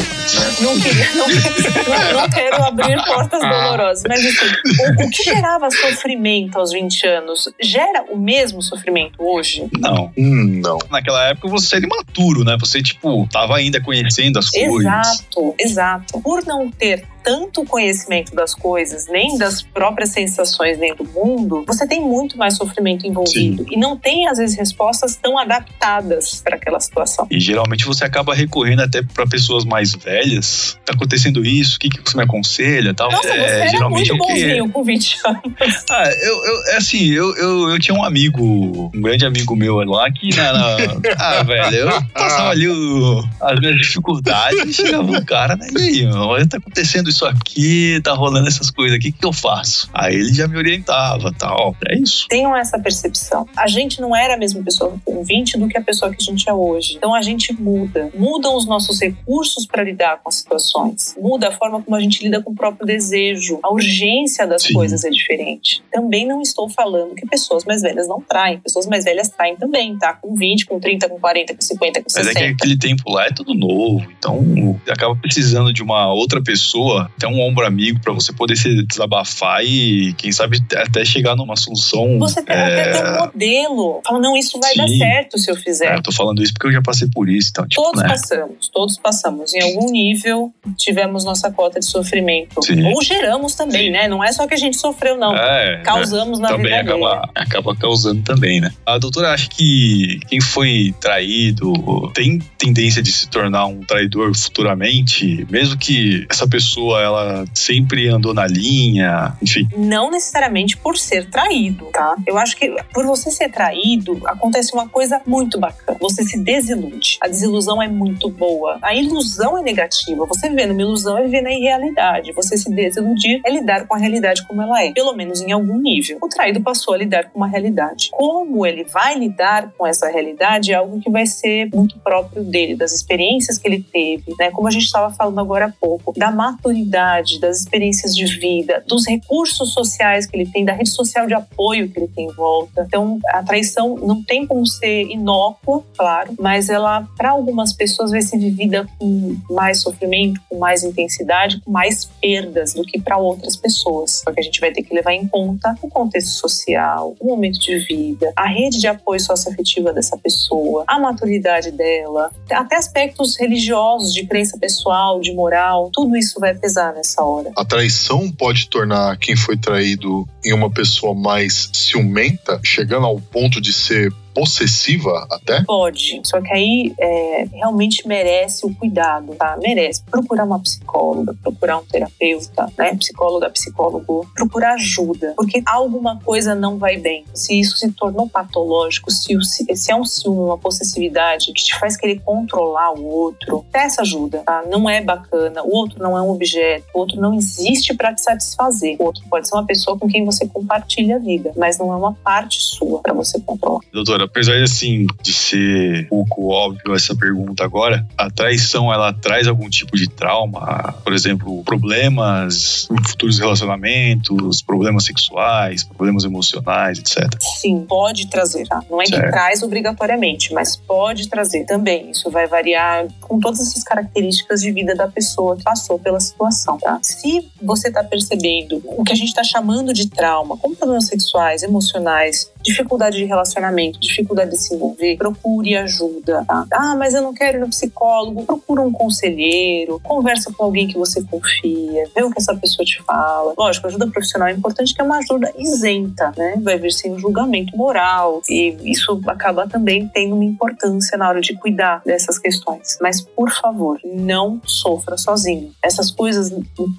não queria, não, não, não quero abrir portas dolorosas, mas assim, o, o que gerava sofrimento aos 20 anos gera o mesmo sofrimento hoje? Não. Hum, não. Naquela época você era imaturo, né? Você, tipo, tava ainda conhecendo as coisas. Exato, exato. Por não ter tanto conhecimento das coisas, nem das próprias sensações dentro do mundo, você tem muito mais sofrimento envolvido e não tem às vezes respostas tão adaptadas para aquela situação. E geralmente você acaba recorrendo até pra pessoas mais velhas. Tá acontecendo isso, o que, que você me aconselha tal. Nossa, você era geralmente muito é bonzinho com 20 anos. Ah, eu, eu, é assim, eu, eu, eu tinha um amigo, um grande amigo meu lá, que na. na- ah, velho, eu passava ali o- as minhas dificuldades e chegava um cara, né? E aí, olha, tá acontecendo isso aqui, tá rolando essas coisas aqui, o que eu faço? Aí ele já me orientava tal. É isso. tenham essa percepção. A gente não era a mesma pessoa com 20 do que a pessoa que a gente é hoje. Então a gente muda. Mudam os nossos recursos para lidar com as situações. Muda a forma como a gente lida com o próprio desejo. A urgência das Sim. coisas é diferente. Também não estou falando que pessoas mais velhas não traem. Pessoas mais velhas traem também, tá? Com 20, com 30, com 40, com 50, com Mas é 60. que aquele tempo lá é tudo novo, então acaba precisando de uma outra pessoa, até um ombro amigo pra você poder se desabafar e quem sabe até chegar numa solução. Você tem é, até ter um modelo. Fala, não, isso vai dar Sim. certo se eu fizer. é, eu tô falando isso porque eu já passei por isso, então, tipo, Todos né? passamos, todos passamos. Em algum nível tivemos nossa cota de sofrimento. Sim. Ou geramos também, Sim. né? Não é só que a gente sofreu, não. É, né? Causamos na também vida alheia. acaba, acaba causando também, né? A doutora acha que quem foi traído tem tendência de se tornar um traidor futuramente, mesmo que essa pessoa ela sempre andou na linha, enfim. Não necessariamente por ser traído, tá? Eu acho que por você ser traído, acontece uma coisa muito bacana. Você se desilude. A desilusão é muito boa. A ilusão é negativa. Você viver numa ilusão é viver na irrealidade. Você se desiludir é lidar com a realidade como ela é, pelo menos em algum nível. O traído passou a lidar com uma realidade. Como ele vai lidar com essa realidade é algo que vai ser muito próprio dele, das experiências que ele teve, né? Como a gente estava falando agora há pouco, da das experiências de vida, dos recursos sociais que ele tem, da rede social de apoio que ele tem em volta. Então, a traição não tem como ser inócua, claro, mas ela, para algumas pessoas, vai ser vivida com mais sofrimento, com mais intensidade, com mais perdas do que para outras pessoas. Porque a gente vai ter que levar em conta o contexto social, o momento de vida, a rede de apoio socioafetiva dessa pessoa, a maturidade dela, até aspectos religiosos, de crença pessoal, de moral, tudo isso vai pesar nessa hora. A traição pode tornar quem foi traído em uma pessoa mais ciumenta, chegando ao ponto de ser possessiva até? Pode, só que aí é, realmente merece o cuidado, tá? Merece. Procurar uma psicóloga, procurar um terapeuta, né? Psicóloga, psicólogo, procurar ajuda, porque alguma coisa não vai bem. Se isso se tornou patológico, se, o- se, se é um ciúme, uma possessividade que te faz querer controlar o outro, peça ajuda, tá? Não é bacana, o outro não é um objeto, o outro não existe para te satisfazer. O outro pode ser uma pessoa com quem você compartilha a vida, mas não é uma parte sua para você controlar. Doutora, apesar assim de ser um pouco óbvio essa pergunta agora, a traição ela traz algum tipo de trauma? Por exemplo, problemas em futuros relacionamentos, problemas sexuais, problemas emocionais, etc. Sim, pode trazer, tá? Não é que Certo. traz obrigatoriamente, mas pode trazer também. Isso vai variar com todas essas características de vida da pessoa que passou pela situação, tá? Se você tá percebendo o que a gente tá chamando de trauma, como problemas sexuais, emocionais, dificuldade de relacionamento, dificuldade de se envolver, procure ajuda. Tá? Ah, mas eu não quero ir no psicólogo. Procura um conselheiro, conversa com alguém que você confia, vê o que essa pessoa te fala. Lógico, ajuda profissional é importante que é uma ajuda isenta, né? Vai vir sem julgamento moral e isso acaba também tendo uma importância na hora de cuidar dessas questões. Mas, por favor, não sofra sozinho. Essas coisas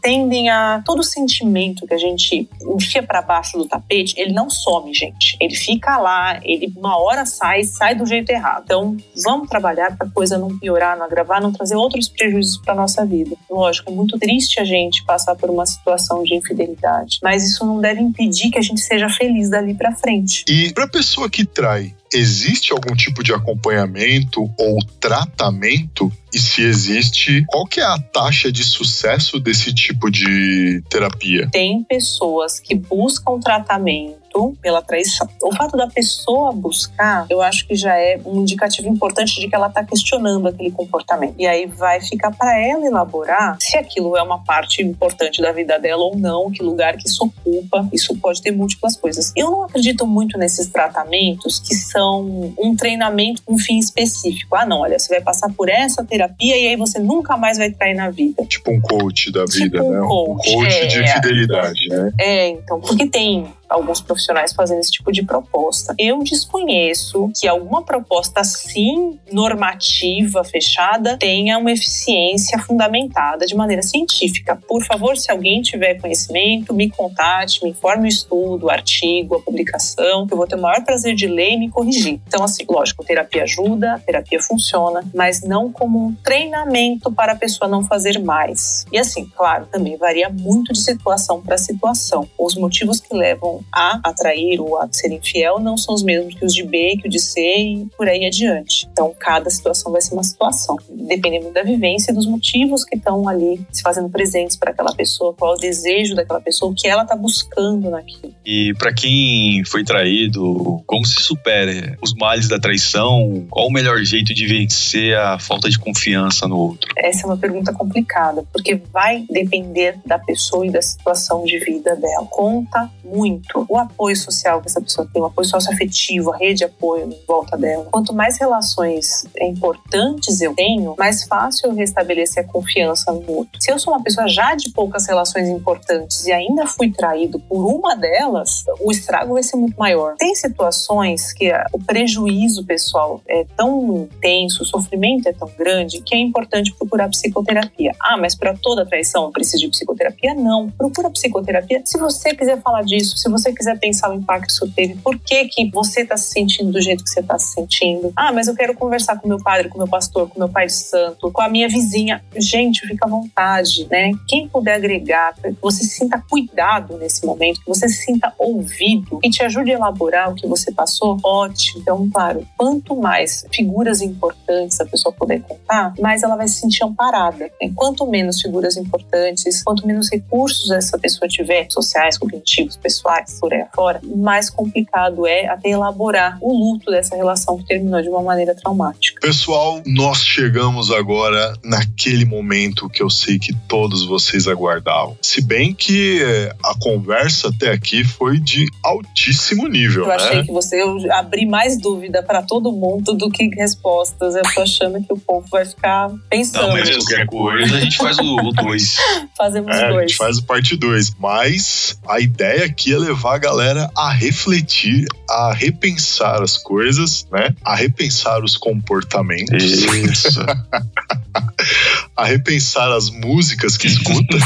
tendem a todo sentimento que a gente enfia para baixo do tapete, ele não some, gente. Ele fica lá, ele uma hora sai, sai do jeito errado. Então, vamos trabalhar para a coisa não piorar, não agravar, não trazer outros prejuízos para nossa vida. Lógico, é muito triste a gente passar por uma situação de infidelidade, mas isso não deve impedir que a gente seja feliz dali para frente. E para pessoa que trai, existe algum tipo de acompanhamento ou tratamento? E se existe, qual que é a taxa de sucesso desse tipo de terapia? Tem pessoas que buscam tratamento pela traição. O fato da pessoa buscar, eu acho que já é um indicativo importante de que ela está questionando aquele comportamento. E aí vai ficar para ela elaborar se aquilo é uma parte importante da vida dela ou não, que lugar que isso ocupa. Isso pode ter múltiplas coisas. Eu não acredito muito nesses tratamentos que são um treinamento com um fim específico. Ah, não, olha, você vai passar por essa terapia e aí você nunca mais vai trair na vida. Tipo um coach da Tipo vida, um né? coach, um coach é. de fidelidade, né? É, então, porque tem alguns profissionais fazendo esse tipo de proposta. Eu desconheço que alguma proposta assim normativa, fechada, tenha uma eficiência fundamentada de maneira científica. Por favor, se alguém tiver conhecimento, me contate, me informe o estudo, o artigo, a publicação, que eu vou ter o maior prazer de ler e me corrigir. Então, assim, lógico, terapia ajuda, terapia funciona, mas não como um treinamento para a pessoa não fazer mais. E assim, claro, também varia muito de situação para situação. Os motivos que levam a atrair ou a ser infiel não são os mesmos que os de B, que o de C e por aí adiante. Então, cada situação vai ser uma situação, dependendo da vivência e dos motivos que estão ali se fazendo presentes para aquela pessoa, qual é o desejo daquela pessoa, o que ela está buscando naquilo. E pra quem foi traído, como se supera os males da traição? Qual o melhor jeito de vencer a falta de confiança no outro? Essa é uma pergunta complicada, porque vai depender da pessoa e da situação de vida dela. Conta muito o apoio social que essa pessoa tem, o apoio socioafetivo, a rede de apoio em volta dela. Quanto mais relações importantes eu tenho, mais fácil eu restabelecer a confiança no outro. Se eu sou uma pessoa já de poucas relações importantes e ainda fui traído por uma delas, o estrago vai ser muito maior. Tem situações que o prejuízo pessoal é tão intenso, o sofrimento é tão grande que é importante procurar psicoterapia. Ah, mas para toda traição eu preciso de psicoterapia? Não. Procura psicoterapia se você quiser falar disso, se você quiser pensar o impacto que isso teve, por que, que você está se sentindo do jeito que você está se sentindo. Ah, mas eu quero conversar com meu padre, com meu pastor, com meu pai de santo, com a minha vizinha. Gente, fica à vontade, né? Quem puder agregar, que você se sinta cuidado nesse momento, que você se sinta ouvido e te ajude a elaborar o que você passou, ótimo. Então, claro, quanto mais figuras importantes a pessoa puder contar, mais ela vai se sentir amparada. né? Quanto menos figuras importantes, quanto menos recursos essa pessoa tiver, sociais, cognitivos, pessoais, por aí afora, mais complicado é até elaborar o luto dessa relação que terminou de uma maneira traumática. Pessoal, nós chegamos agora naquele momento que eu sei que todos vocês aguardavam. Se bem que eh, a conversa até aqui foi de altíssimo nível, Eu né? achei que você eu abri mais dúvida para todo mundo do que respostas. Eu tô achando que o povo vai ficar pensando. Não, mas qualquer coisa a gente faz o 2. Fazemos É, a dois. gente faz o parte 2. Mas a ideia aqui é levar a galera a refletir, a repensar as coisas, né? A repensar os comportamentos, Isso. a repensar as músicas que escuta.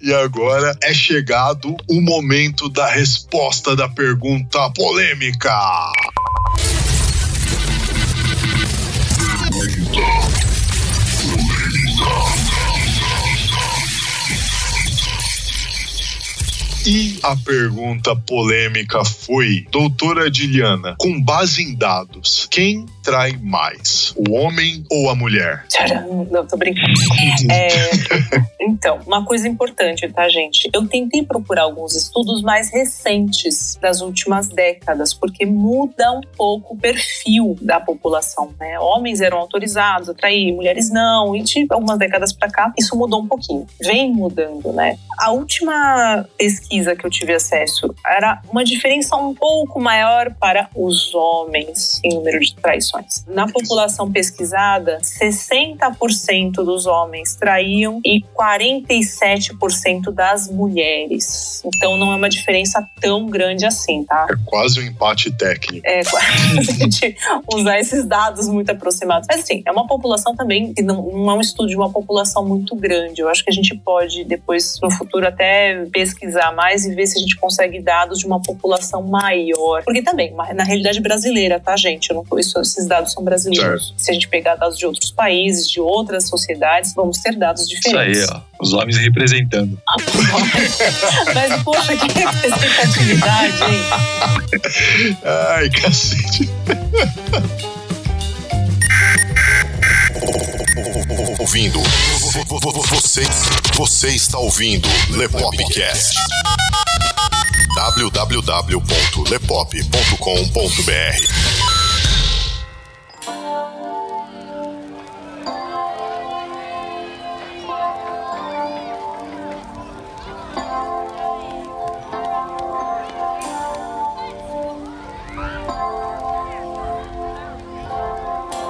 E agora é chegado o momento da resposta da pergunta polêmica. E a pergunta polêmica foi: Doutora Diliana, com base em dados, quem trai mais, o homem ou a mulher? Tcharam! Não, tô brincando. É, então, uma coisa importante, tá, gente? Eu tentei procurar alguns estudos mais recentes das últimas décadas, porque muda um pouco o perfil da população, né? Homens eram autorizados a trair, mulheres não, e de algumas décadas para cá, isso mudou um pouquinho. Vem mudando, né? A última pesquisa pesquisa que eu tive acesso, era uma diferença um pouco maior para os homens em número de traições. Na população pesquisada, 60% dos homens traíam e 47% das mulheres. Então não é uma diferença tão grande assim, tá? É quase um empate técnico. É, a gente usar esses dados muito aproximados. Mas assim, é uma população também que não, não é um estudo de uma população muito grande. Eu acho que a gente pode depois, no futuro, até pesquisar mais e ver se a gente consegue dados de uma população maior. Porque também, na realidade brasileira, tá, gente? Eu não, isso, esses dados são brasileiros. Certo. Se a gente pegar dados de outros países, de outras sociedades, vamos ter dados Isso diferentes. aí, ó. Os homens representando. Mas, poxa, que representatividade, hein? Ai, cacete. Ouvindo. Você, você está ouvindo Lepopcast. www.lepop.com.br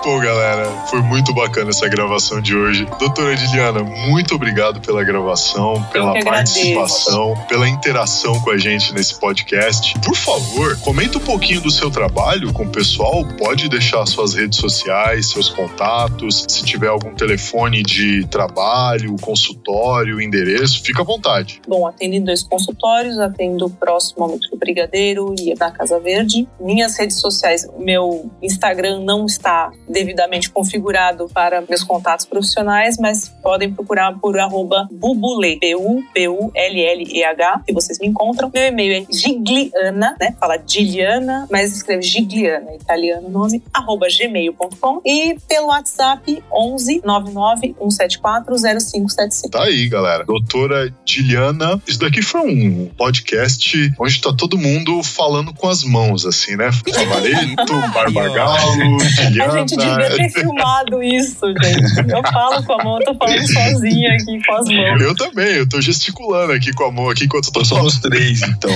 Pô, galera, foi muito bacana essa gravação de hoje. Doutora Diliana, muito obrigado pela gravação, pela que agradeço. participação, pela interação com a gente nesse podcast. Por favor, comenta um pouquinho do seu trabalho com o pessoal. Pode deixar suas redes sociais, seus contatos, se tiver algum telefone de trabalho, consultório, endereço, fica à vontade. Bom, atendo em dois consultórios, atendo próximo ao Metrô Brigadeiro e na Casa Verde. Minhas redes sociais, meu Instagram não está devidamente configurado para meus contatos profissionais, mas podem procurar por arroba bubule, B-U-B-U-L-L-E-H, que vocês me encontram. Meu e-mail é gigliana, né? Fala Giliana, mas escreve Gigliana, italiano nome, arroba gmail.com e pelo WhatsApp 11 99 174 0575. Tá aí, galera. Doutora Diliana, isso daqui foi um podcast onde tá todo mundo falando com as mãos, assim, né? Cavalito, Barbagalo, A gente devia ter filmado isso, gente. Eu falo com a mão, eu tô falando sozinha aqui com as mãos. Eu também, eu tô gesticulando aqui com a mão aqui enquanto eu tô Então somos três, então.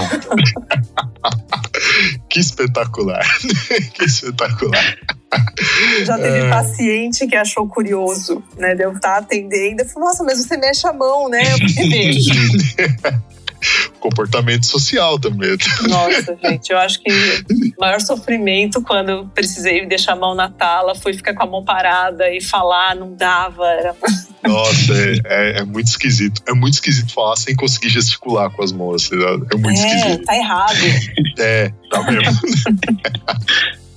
Que espetacular. que espetacular. Já teve É. paciente que achou curioso, né? De eu estar atendendo e falou, nossa, mas você mexe a mão, né? Eu falei, vejo. Comportamento social também. Nossa, gente, eu acho que o maior sofrimento quando eu precisei deixar a mão na tala foi ficar com a mão parada e falar, não dava. Era... Nossa, é, é- é muito esquisito. É muito esquisito falar sem conseguir gesticular com as mãos. ligado? É muito É, esquisito. tá errado. É, tá mesmo.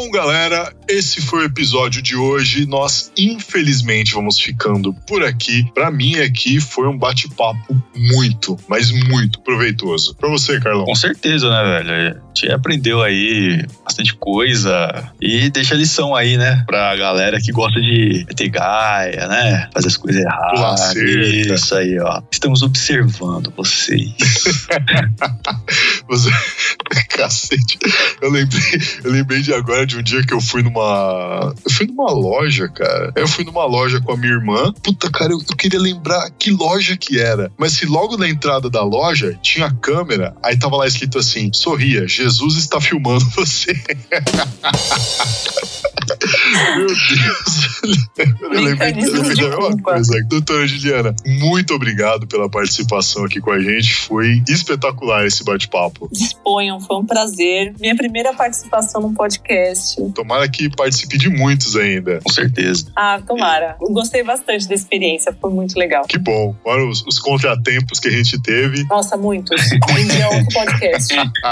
Bom, galera, esse foi o episódio de hoje. Nós, infelizmente, vamos ficando por aqui. Pra mim, aqui foi um bate-papo muito, mas muito proveitoso. Pra você, Carlão. Com certeza, né, velho? A gente aprendeu aí bastante coisa e deixa lição aí, né? Pra galera que gosta de ter gaia, né? Fazer as coisas erradas. Isso aí, ó. Estamos observando vocês. Você... Cacete. Eu lembrei, eu lembrei de agora de um dia que eu fui numa. Eu fui numa loja, cara. Eu fui numa loja com a minha irmã. Puta, cara, eu, eu queria lembrar que loja que era. Mas se logo na entrada da loja tinha a câmera, aí tava lá escrito assim: sorria, Jesus está filmando você. Meu Deus. Eu lembrei, da mesma culpa. coisa. Doutora Juliana, muito obrigado pela participação aqui com a gente. Foi espetacular esse bate-papo. Disponham, foi um prazer. Minha primeira participação num podcast. Tomara que participe de muitos ainda. Com certeza. Ah, tomara. Eu Gostei bastante da experiência, foi muito legal. Que bom. Fora os, os contratempos que a gente teve. Nossa, muitos. Um dia outro podcast.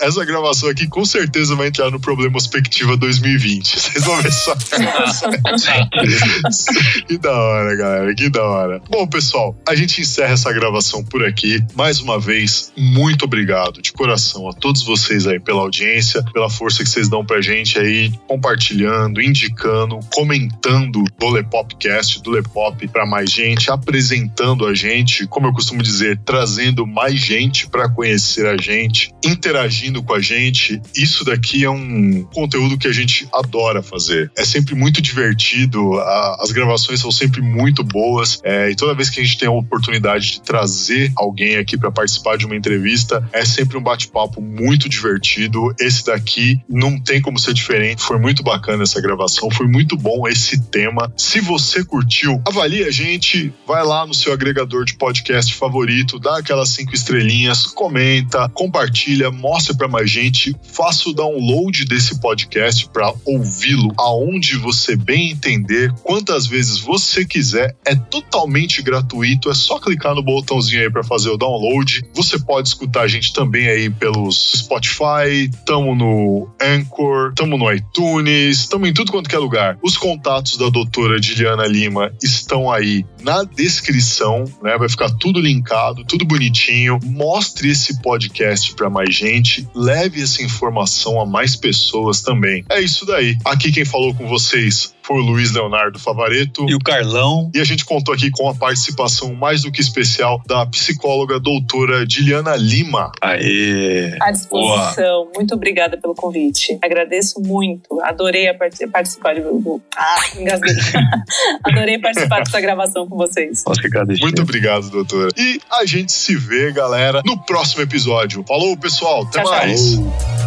Essa gravação aqui com certeza vai entrar no Problema Perspectiva 2020. Vocês vão ver só. que da hora, galera. Que da hora. Bom, pessoal, a gente encerra essa gravação por aqui. Mais uma vez, muito obrigado de coração a todos vocês aí pela audiência, pela força que vocês dão pra gente aí, compartilhando, indicando, comentando do Lepopcast, do Lepop pra mais gente, apresentando a gente, como eu costumo dizer, trazendo mais gente pra conhecer a gente, interagindo com a gente. Isso daqui é um conteúdo que a gente adora adora fazer. É sempre muito divertido, a- as gravações são sempre muito boas, é, e toda vez que a gente tem a oportunidade de trazer alguém aqui para participar de uma entrevista, é sempre um bate-papo muito divertido. Esse daqui não tem como ser diferente, foi muito bacana essa gravação, foi muito bom esse tema. Se você curtiu, avalie a gente, vai lá no seu agregador de podcast favorito, dá aquelas cinco estrelinhas, comenta, compartilha, mostra para mais gente, faça o download desse podcast para ouvi-lo aonde você bem entender, quantas vezes você quiser, é totalmente gratuito, é só clicar no botãozinho aí para fazer o download. Você pode escutar a gente também aí pelos Spotify, tamo no Anchor, tamo no iTunes, tamo em tudo quanto é lugar. Os contatos da doutora Diliana Lima estão aí na descrição, né? Vai ficar tudo linkado, tudo bonitinho. Mostre esse podcast para mais gente, leve essa informação a mais pessoas também. É isso daí. Aqui quem falou com vocês foi o Luiz Leonardo Favareto. E o Carlão. E a gente contou aqui com a participação mais do que especial da psicóloga doutora Diliana Lima. Aê! À disposição. Muito obrigada pelo convite. Agradeço muito. Adorei a part- participar de. do- Ah, engasguei. Adorei participar dessa gravação com vocês. Nossa, que agradeço. Muito obrigado, doutora. E a gente se vê, galera, no próximo episódio. Falou, pessoal. Até Tchau, tchau. mais. Falou.